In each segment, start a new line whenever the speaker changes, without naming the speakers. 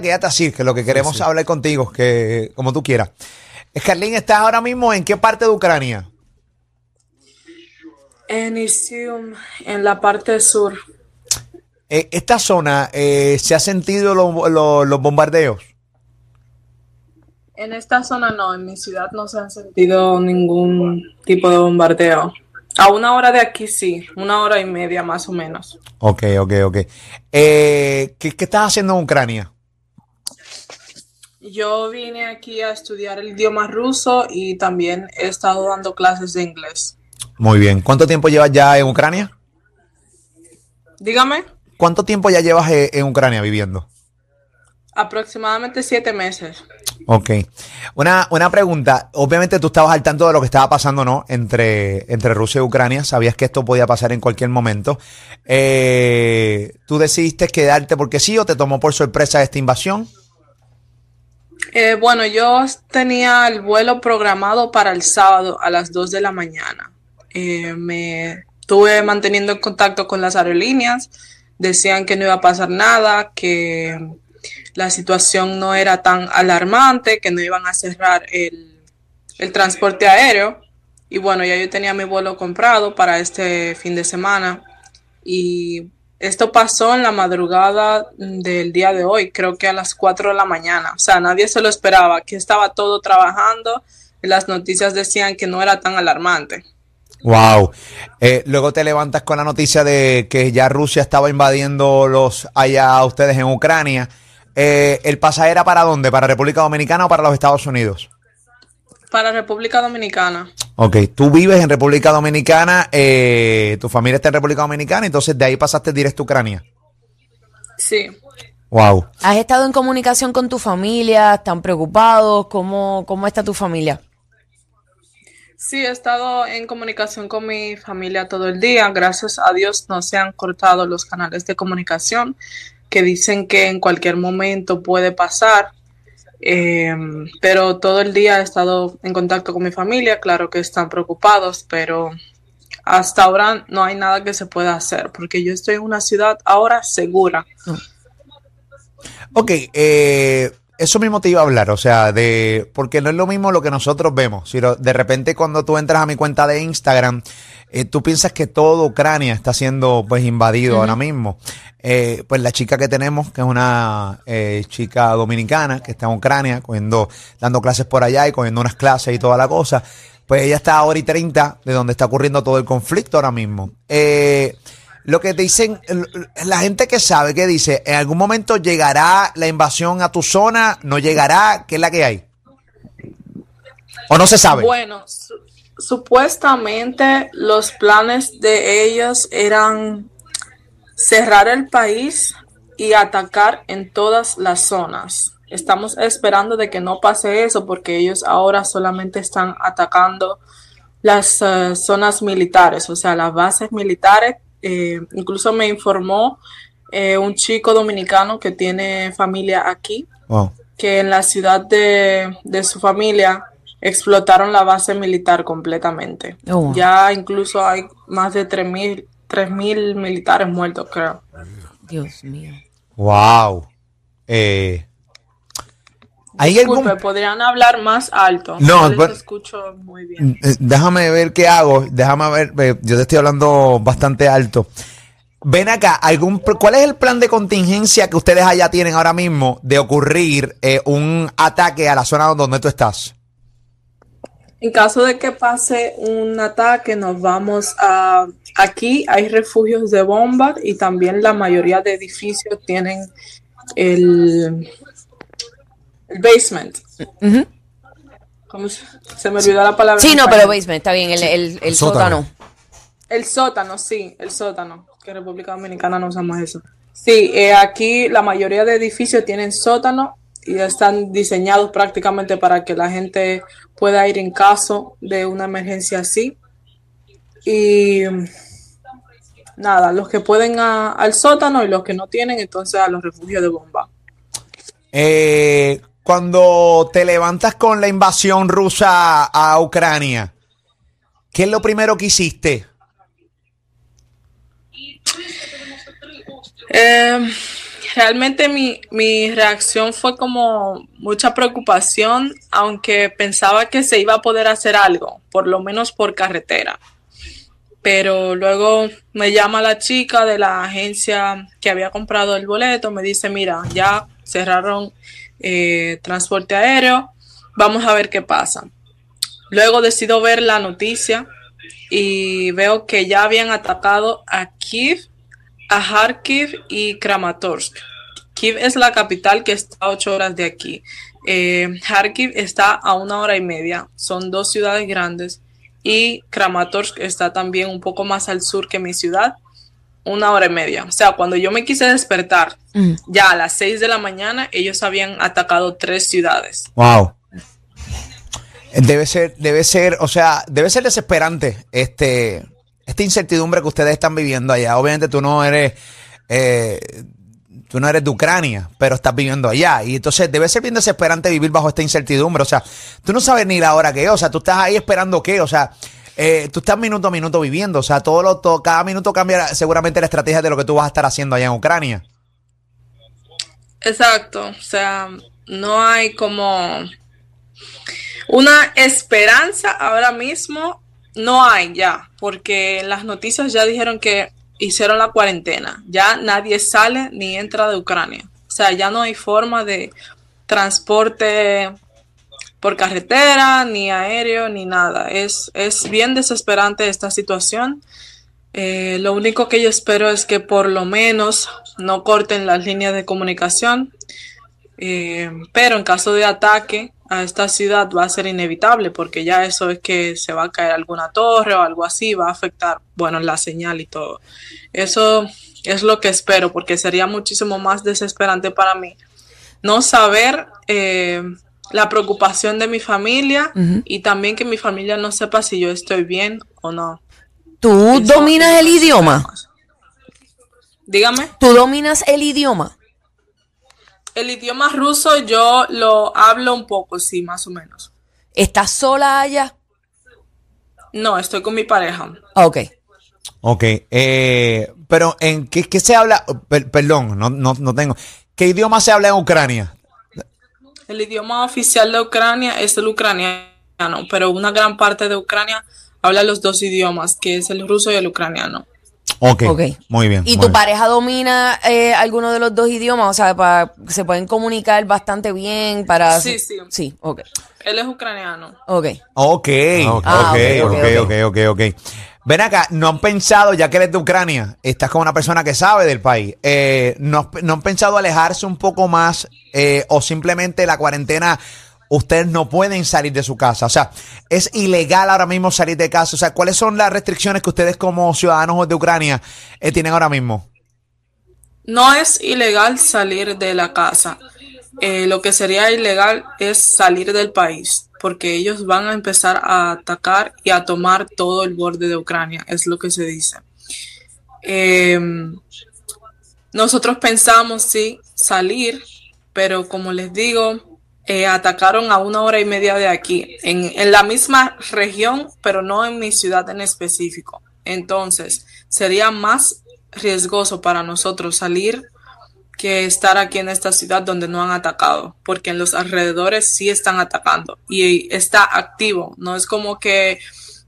Quédate así, que lo que queremos
Sí, sí.
hablar contigo, que como tú quieras. Carlín, ¿estás ahora mismo en qué parte de Ucrania?
En Isium, en la parte sur.
Eh, esta zona, eh, ¿se ha sentido lo- lo- los bombardeos?
En esta zona no, en mi ciudad no se han sentido ningún tipo de bombardeo. A una hora de aquí sí, una hora y media más o menos.
Ok, ok, ok. Eh, ¿qué, qué estás haciendo en Ucrania?
Yo vine aquí a estudiar el idioma ruso y también he estado dando clases de inglés.
Muy bien. ¿Cuánto tiempo llevas ya en Ucrania?
Dígame,
¿Cuánto tiempo ya llevas eh, en Ucrania viviendo?
aproximadamente siete meses.
Ok. Una, una pregunta. Obviamente tú estabas al tanto de lo que estaba pasando, ¿no? Entre, entre Rusia y Ucrania. Sabías que esto podía pasar en cualquier momento. Eh, ¿Tú decidiste quedarte porque sí o te tomó por sorpresa esta invasión?
Eh, bueno, yo tenía el vuelo programado para el sábado a las 2 de la mañana. Eh, me estuve manteniendo en contacto con las aerolíneas. Decían que no iba a pasar nada, que la situación no era tan alarmante, que no iban a cerrar el, el transporte aéreo. Y bueno, ya yo tenía mi vuelo comprado para este fin de semana. Y esto pasó en la madrugada del día de hoy, creo que a las 4 de la mañana. O sea, nadie se lo esperaba, que estaba todo trabajando. Las noticias decían que no era tan alarmante.
Wow. Eh, luego te levantas con la noticia de que ya Rusia estaba invadiendo los allá a ustedes en Ucrania. Eh, ¿El pasaje era para dónde? ¿Para República Dominicana o para los Estados Unidos?
Para República Dominicana.
Ok, tú vives en República Dominicana, eh, tu familia está en República Dominicana, entonces de ahí pasaste directo a Ucrania.
Sí.
Wow.
¿Has estado en comunicación con tu familia? ¿Están preocupados? ¿Cómo, cómo está tu familia?
Sí, he estado en comunicación con mi familia todo el día. Gracias a Dios no se han cortado los canales de comunicación que dicen que en cualquier momento puede pasar. Eh, pero todo el día he estado en contacto con mi familia. Claro que están preocupados, pero hasta ahora no hay nada que se pueda hacer porque yo estoy en una ciudad ahora segura.
Ok, eh, eso mismo te iba a hablar, o sea, de porque no es lo mismo lo que nosotros vemos, sino de repente cuando tú entras a mi cuenta de Instagram, eh, tú piensas que todo Ucrania está siendo pues invadido ahora mismo. Eh, pues la chica que tenemos, que es una eh, chica dominicana que está en Ucrania, cogiendo, dando clases por allá y cogiendo unas clases y toda la cosa, pues ella está a hora y 30 de donde está ocurriendo todo el conflicto ahora mismo. Eh, lo que te dicen, la gente que sabe, que dice, en algún momento llegará la invasión a tu zona, no llegará, ¿qué es la que hay? ¿O no se sabe?
Bueno, supuestamente los planes de ellos eran cerrar el país y atacar en todas las zonas. Estamos esperando de que no pase eso porque ellos ahora solamente están atacando las eh, zonas militares, o sea, las bases militares. Eh, incluso me informó eh, un chico dominicano que tiene familia aquí, que en la ciudad de, de su familia explotaron la base militar completamente.
Oh, wow.
Ya incluso hay más de 3.000 3.000 militares muertos, creo.
Dios mío.
wow. Eh, ¿Hay
Disculpe,
algún-
podrían hablar más alto.
No,
les
bueno.
escucho muy bien.
Eh, Déjame ver qué hago. Déjame ver. Yo te estoy hablando bastante alto. Ven acá, algún, ¿cuál es el plan de contingencia que ustedes allá tienen ahora mismo de ocurrir eh, un ataque a la zona donde tú estás?
En caso de que pase un ataque, nos vamos a... Aquí hay refugios de bombas y también la mayoría de edificios tienen el, el basement. ¿Cómo se, se me olvidó la palabra?
Sí, no,
español.
pero basement, está bien, el, el, el
sótano.
sótano.
El sótano, sí, el sótano, que en República Dominicana no usamos eso. Sí, eh, aquí la mayoría de edificios tienen sótano y están diseñados prácticamente para que la gente pueda ir en caso de una emergencia así. Y nada, los que pueden a- al sótano y los que no tienen, entonces a los refugios de bomba.
Eh, cuando te levantas con la invasión rusa a Ucrania, ¿qué es lo primero que hiciste?
Eh, realmente mi, mi reacción fue como mucha preocupación, aunque pensaba que se iba a poder hacer algo, por lo menos por carretera. Pero luego me llama la chica de la agencia que había comprado el boleto, me dice, mira, ya cerraron eh, transporte aéreo, vamos a ver qué pasa. Luego decido ver la noticia y veo que ya habían atacado a Kiev a Kharkiv y Kramatorsk. Kiev es la capital que está a ocho horas de aquí. Eh, Kharkiv está a una hora y media. Son dos ciudades grandes. Y Kramatorsk está también un poco más al sur que mi ciudad. Una hora y media. O sea, cuando yo me quise despertar, mm. ya a las seis de la mañana, ellos habían atacado tres ciudades.
Wow. Debe ser, debe ser, o sea, debe ser desesperante este, esta incertidumbre que ustedes están viviendo allá. Obviamente tú no eres, eh, tú no eres de Ucrania, pero estás viviendo allá. Y entonces debe ser bien desesperante vivir bajo esta incertidumbre. O sea, tú no sabes ni la hora que es. O sea, tú estás ahí esperando qué. O sea, eh, tú estás minuto a minuto viviendo. O sea, todo lo, todo, cada minuto cambia seguramente la estrategia de lo que tú vas a estar haciendo allá en Ucrania.
Exacto. O sea, no hay como una esperanza ahora mismo no hay ya, porque las noticias ya dijeron que hicieron la cuarentena. Ya nadie sale ni entra de Ucrania. O sea, ya no hay forma de transporte por carretera, ni aéreo, ni nada. Es, es bien desesperante esta situación. Eh, lo único que yo espero es que por lo menos no corten las líneas de comunicación. Eh, pero en caso de ataque, a esta ciudad va a ser inevitable porque ya eso es que se va a caer alguna torre o algo así, va a afectar, bueno, la señal y todo. Eso es lo que espero porque sería muchísimo más desesperante para mí no saber eh, la preocupación de mi familia y también que mi familia no sepa si yo estoy bien o no.
¿Tú dominas el idioma?
Dígame.
¿Tú dominas el idioma?
El idioma ruso yo lo hablo un poco, sí, más o menos.
¿Estás sola allá?
No, estoy con mi pareja.
Ok.
Ok, eh, pero ¿en qué, se habla? perdón, no, no, no tengo. ¿Qué idioma se habla en Ucrania?
El idioma oficial de Ucrania es el ucraniano, pero una gran parte de Ucrania habla los dos idiomas, que es el ruso y el ucraniano.
Ok, muy bien.
¿Y tu pareja domina eh, alguno de los dos idiomas? O sea, para, se pueden comunicar bastante bien para...
Sí, sí.
Sí, ok.
Él es ucraniano.
Ok.
Ok, ah, ok, ok, ok, ok, ok. Ven acá, ¿no han pensado, ya que eres de Ucrania, estás con una persona que sabe del país, eh, ¿no, ¿no, han pensado alejarse un poco más eh, o simplemente la cuarentena ustedes no pueden salir de su casa. O sea, es ilegal ahora mismo salir de casa. O sea, ¿cuáles son las restricciones que ustedes como ciudadanos de Ucrania eh, tienen ahora mismo?
No es ilegal salir de la casa. Eh, lo que sería ilegal es salir del país, porque ellos van a empezar a atacar y a tomar todo el borde de Ucrania, es lo que se dice. Em, nosotros pensamos, sí, salir, pero como les digo, eh, atacaron a una hora y media de aquí, en, la misma región, pero no en mi ciudad en específico. Entonces, sería más riesgoso para nosotros salir que estar aquí en esta ciudad donde no han atacado, porque en los alrededores sí están atacando y está activo. No es como que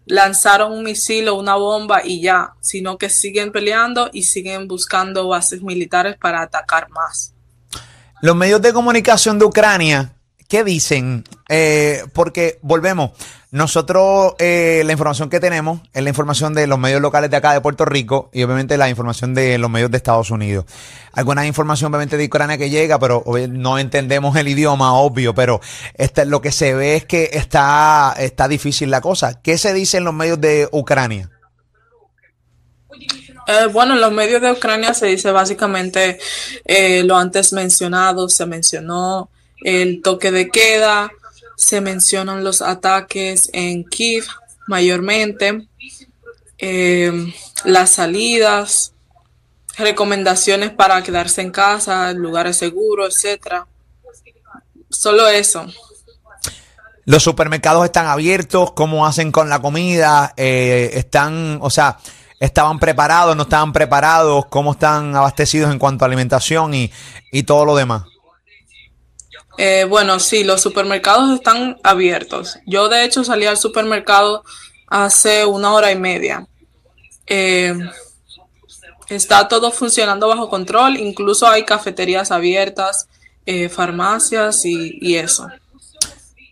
lanzaron un misil o una bomba y ya, sino que siguen peleando y siguen buscando bases militares para atacar más.
Los medios de comunicación de Ucrania ¿Qué dicen? Eh, porque volvemos, nosotros eh, la información que tenemos es la información de los medios locales de acá de Puerto Rico y obviamente la información de los medios de Estados Unidos. Alguna información obviamente de Ucrania que llega, pero no entendemos el idioma, obvio, pero este, lo que se ve es que está, está difícil la cosa. ¿Qué se dice en los medios de Ucrania?
Eh, bueno, en los medios de Ucrania se dice básicamente lo antes mencionado, se mencionó el toque de queda, se mencionan los ataques en Kiev mayormente, em, las salidas, recomendaciones para quedarse en casa, lugares seguros, etcétera. Solo eso.
Los supermercados están abiertos, ¿cómo hacen con la comida? Eh, están, o sea, estaban preparados, no estaban preparados, cómo están abastecidos en cuanto a alimentación y, y todo lo demás.
Eh, bueno, sí, los supermercados están abiertos. Yo de hecho salí al supermercado hace una hora y media. Eh, está todo funcionando bajo control, incluso hay cafeterías abiertas, eh, farmacias y, y eso.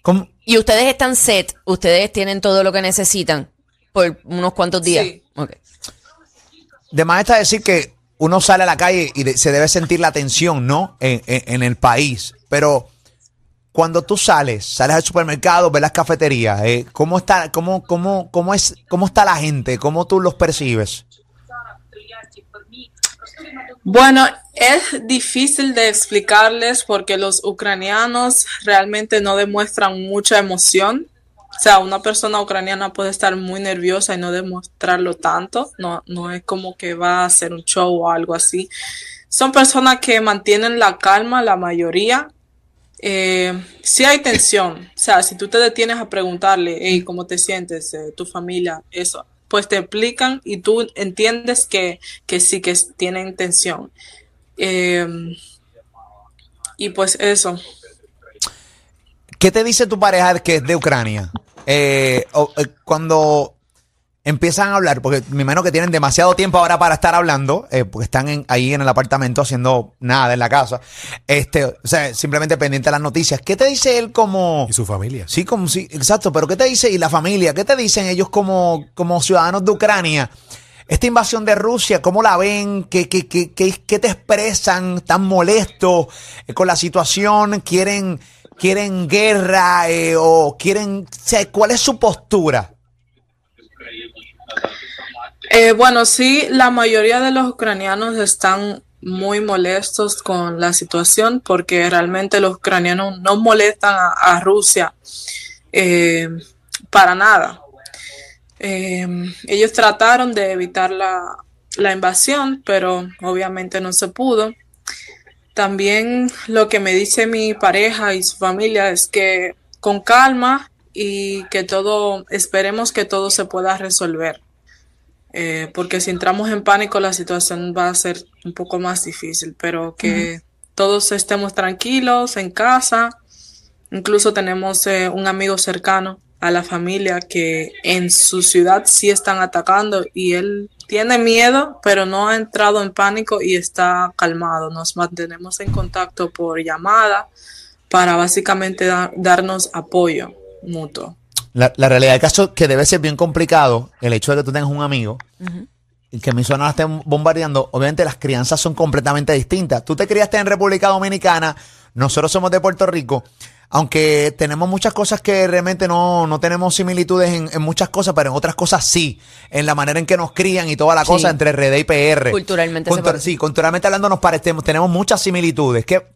¿Cómo?
Y ustedes están set, ustedes tienen todo lo que necesitan por unos cuantos días.
Sí.
De más está decir que uno sale a la calle y de- se debe sentir la tensión, ¿no? En, en- en el país. Pero cuando tú sales, sales al supermercado, ves las cafeterías, eh, ¿cómo está, cómo, cómo, cómo es, cómo está la gente? ¿Cómo tú los percibes?
Bueno, es difícil de explicarles porque los ucranianos realmente no demuestran mucha emoción. O sea, una persona ucraniana puede estar muy nerviosa y no demostrarlo tanto. No, no es como que va a hacer un show o algo así. Son personas que mantienen la calma, la mayoría. Eh, sí hay tensión. O sea, si tú te detienes a preguntarle, hey, ¿cómo te sientes? Eh, tu familia, eso. Pues te explican y tú entiendes que, que sí que tienen tensión. Eh, y pues eso.
¿Qué te dice tu pareja que es de Ucrania? Eh, cuando empiezan a hablar, porque me imagino que tienen demasiado tiempo ahora para estar hablando, eh, porque están en- ahí en el apartamento haciendo nada en la casa, este, o sea, simplemente pendiente de las noticias. ¿Qué te dice él como...
Y su familia.
Sí, como sí, exacto, pero ¿qué te dice? Y la familia, ¿qué te dicen ellos como, como ciudadanos de Ucrania? Esta invasión de Rusia, ¿cómo la ven? ¿Qué, qué, qué, qué, qué te expresan? ¿Están molestos eh, con la situación? ¿Quieren, quieren guerra? eh, ¿O quieren...? o sea, ¿Cuál es su postura?
Eh, bueno, sí, la mayoría de los ucranianos están muy molestos con la situación porque realmente los ucranianos no molestan a, Rusia eh, para nada. Eh, ellos trataron de evitar la, la invasión, pero obviamente no se pudo. También lo que me dice mi pareja y su familia es que con calma y que todo, esperemos que todo se pueda resolver. Eh, porque si entramos en pánico la situación va a ser un poco más difícil, pero que todos estemos tranquilos en casa. Incluso tenemos eh, un amigo cercano a la familia que en su ciudad sí están atacando y él tiene miedo, pero no ha entrado en pánico y está calmado. Nos mantenemos en contacto por llamada para básicamente da- darnos apoyo mutuo.
La, la realidad del caso es que debe ser bien complicado el hecho de que tú tengas un amigo y que mi zona la estén bombardeando. Obviamente las crianzas son completamente distintas. Tú te criaste en República Dominicana, nosotros somos de Puerto Rico, aunque tenemos muchas cosas que realmente no, no tenemos similitudes en, en muchas cosas, pero en otras cosas sí, en la manera en que nos crían y toda la
Sí.
cosa entre RD y PR.
Culturalmente
Cultur- sí, culturalmente hablando nos parecemos, tenemos muchas similitudes. Que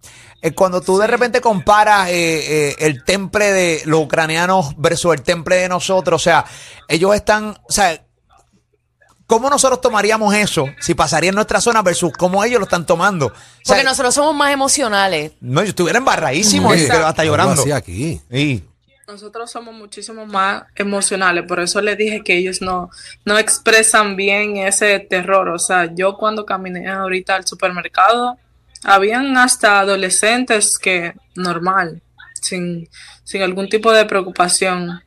eh, cuando tú de repente comparas eh, eh, el temple de los ucranianos versus el temple de nosotros, o sea, ellos están, o sea, ¿cómo nosotros tomaríamos eso si pasaría en nuestra zona versus cómo ellos lo están tomando? O sea,
Porque nosotros somos más emocionales.
no, yo estuviera embarradísimo hasta llorando.
así aquí.
Sí.
Nosotros somos muchísimo más emocionales, por eso les dije que ellos no, no expresan bien ese terror. O sea, yo cuando caminé ahorita al supermercado, habían hasta adolescentes que normal, sin, sin algún tipo de preocupación.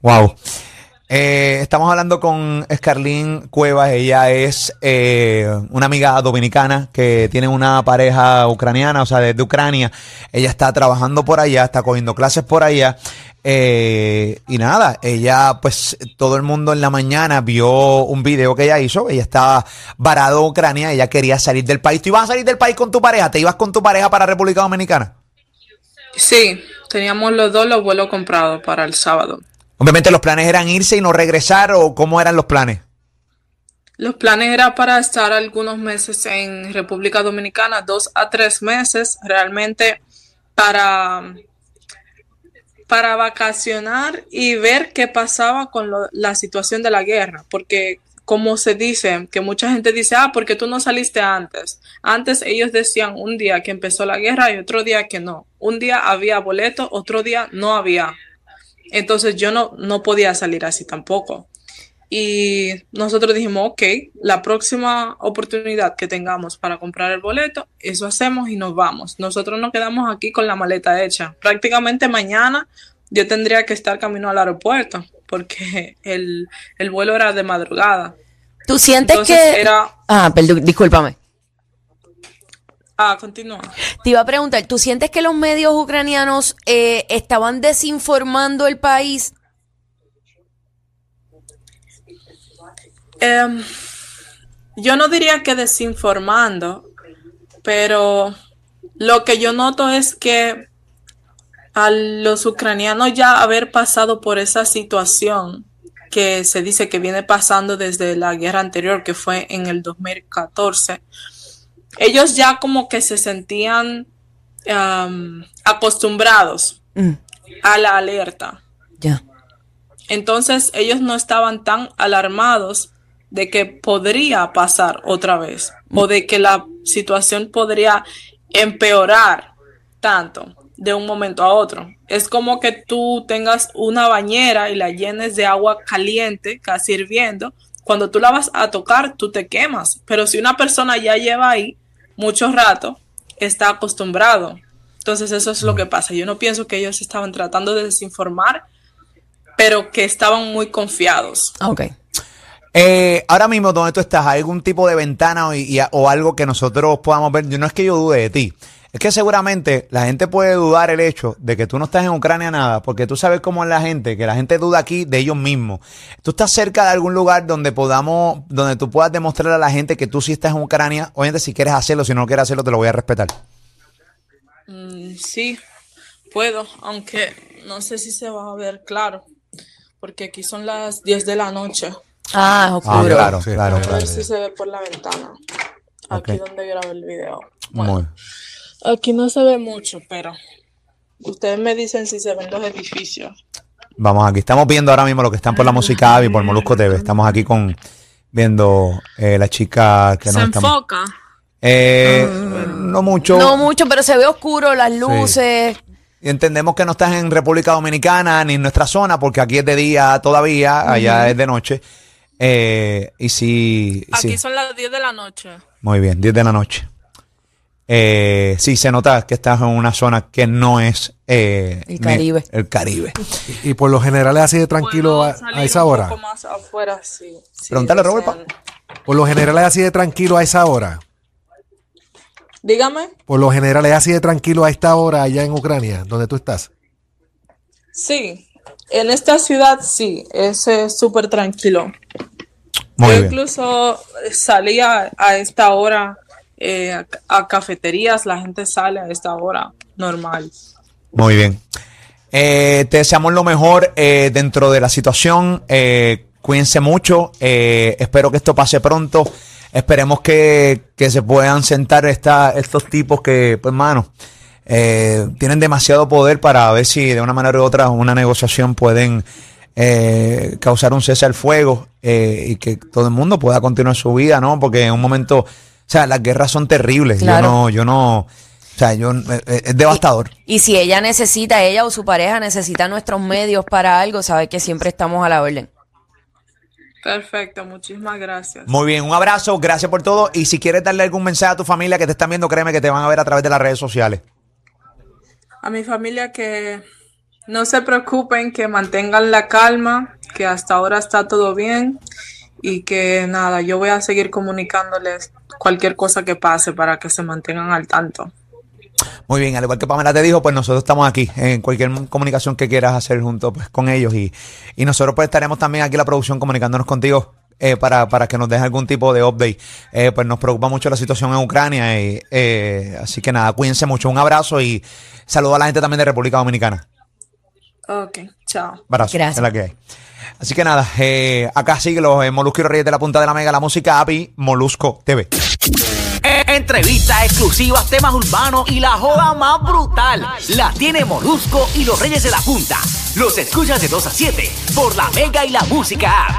Wow. Eh, estamos hablando con Escarlín Cuevas. Ella es eh, una amiga dominicana que tiene una pareja ucraniana, o sea, desde Ucrania. Ella está trabajando por allá, está cogiendo clases por allá. Eh, y nada, ella, pues todo el mundo en la mañana vio un video que ella hizo. Ella estaba varado en Ucrania, ella quería salir del país. ¿Tú ibas a salir del país con tu pareja? ¿Te ibas con tu pareja para República Dominicana?
Sí, teníamos los dos los vuelos comprados para el sábado.
Obviamente los planes eran irse y no regresar o cómo eran los planes.
Los planes era para estar algunos meses en República Dominicana, dos a tres meses, realmente para, para vacacionar y ver qué pasaba con la situación de la guerra, porque como se dice, que mucha gente dice, ah, porque tú no saliste antes. Antes ellos decían un día que empezó la guerra y otro día que no. Un día había boleto, otro día no había. Entonces yo no, no podía salir así tampoco. Y nosotros dijimos, ok, la próxima oportunidad que tengamos para comprar el boleto, eso hacemos y nos vamos. Nosotros nos quedamos aquí con la maleta hecha. Prácticamente mañana yo tendría que estar camino al aeropuerto porque el, el vuelo era de madrugada.
¿Tú sientes
Entonces
que...
era...
Ah, perdón, discúlpame.
Ah, continúa.
Te iba a preguntar, ¿tú sientes que los medios ucranianos eh, estaban desinformando el país?
Em, yo no diría que desinformando, pero lo que yo noto es que a los ucranianos ya haber pasado por esa situación que se dice que viene pasando desde la guerra anterior, que fue en el 2014, ellos ya como que se sentían em, acostumbrados
Mm,
a la alerta.
ya.
Entonces ellos no estaban tan alarmados de que podría pasar otra vez o de que la situación podría empeorar tanto de un momento a otro. Es como que tú tengas una bañera y la llenes de agua caliente, casi hirviendo. Cuando tú la vas a tocar, tú te quemas. Pero si una persona ya lleva ahí mucho rato, está acostumbrado. Entonces eso es lo que pasa. Yo no pienso que ellos estaban tratando de desinformar, pero que estaban muy confiados.
Ok.
Eh, ahora mismo, donde tú estás, ¿hay algún tipo de ventana o, o algo que nosotros podamos ver? No es que yo dude de ti. Es que seguramente la gente puede dudar el hecho de que tú no estás en Ucrania nada, porque tú sabes cómo es la gente, que la gente duda aquí de ellos mismos. Tú estás cerca de algún lugar donde podamos, donde tú puedas demostrar a la gente que tú sí estás en Ucrania. Obviamente, si quieres hacerlo, si no quieres hacerlo, te lo voy a respetar.
Mm, sí, puedo, aunque no sé si se va a ver claro, porque aquí son las 10 de la noche.
Ah, es
Ah, claro,
Sí,
claro,
A
claro.
ver si se ve por la ventana. Aquí
Ok.
donde grabé el video.
Muy-
Aquí no se ve mucho, pero ustedes me dicen si se ven los edificios.
Vamos aquí, estamos viendo ahora mismo lo que están por la música Avi, por Molusco TV. Estamos aquí con viendo eh, la chica que
se
nos
enfoca.
Eh, no mucho.
No mucho, pero se ve oscuro, las luces.
Y entendemos que no estás en República Dominicana ni en nuestra zona, porque aquí es de día todavía, allá es de noche. Eh, y sí,
Aquí
sí.
son las 10 de la noche.
Muy bien, 10 de la noche. Eh, sí, se nota que estás en una zona que no es eh,
El Caribe.
el Caribe.
Y, y por lo general es así de tranquilo a, esa
un
hora.
poco más afuera, sí. sí,
Pregúntale, Robert.
Por lo general es así de tranquilo a esa hora.
Dígame.
Por lo general es así de tranquilo a esta hora allá en Ucrania, donde tú estás.
Sí, en esta ciudad sí, es súper tranquilo.
Muy
Yo
bien.
incluso salía a esta hora eh, a, cafeterías, la gente sale a esta hora normal.
Muy bien. Eh, te deseamos lo mejor eh, dentro de la situación. Cuídense mucho. Espero que esto pase pronto. Esperemos que, que se puedan sentar esta, estos tipos que, pues, mano, eh, tienen demasiado poder para ver si de una manera u otra una negociación pueden causar un cese al fuego y que todo el mundo pueda continuar su vida, ¿no? Porque en un momento, sea, las guerras son terribles.
Claro.
Yo no, yo no, o sea, yo, eh, es devastador.
Y si ella necesita, ella o su pareja necesita nuestros medios para algo, sabe que siempre estamos a la orden.
Perfecto, muchísimas gracias.
Muy bien, un abrazo, gracias por todo. Y si quieres darle algún mensaje a tu familia que te están viendo, créeme que te van a ver a través de las redes sociales.
A mi familia que no se preocupen, que mantengan la calma, que hasta ahora está todo bien y que nada, yo voy a seguir comunicándoles cualquier cosa que pase para que se mantengan al tanto.
Muy bien, al igual que Pamela te dijo, pues nosotros estamos aquí en cualquier comunicación que quieras hacer junto pues, con ellos y, y nosotros pues estaremos también aquí en la producción comunicándonos contigo eh, para, para que nos deje algún tipo de update. Eh, pues nos preocupa mucho la situación en Ucrania y eh, así que nada, cuídense mucho, un abrazo y saludo a la gente también de República Dominicana.
Ok, chao.
Abrazo,
Gracias.
es la que hay. Así que nada, eh, acá sigue los eh, Molusco y los Reyes de la Punta de la Mega, la música API Molusco TV.
Eh, Entrevistas exclusivas, temas urbanos y la joda más brutal. La tiene Molusco y los Reyes de la Punta. Los escuchas de 2 a 7 por la Mega y la Música App.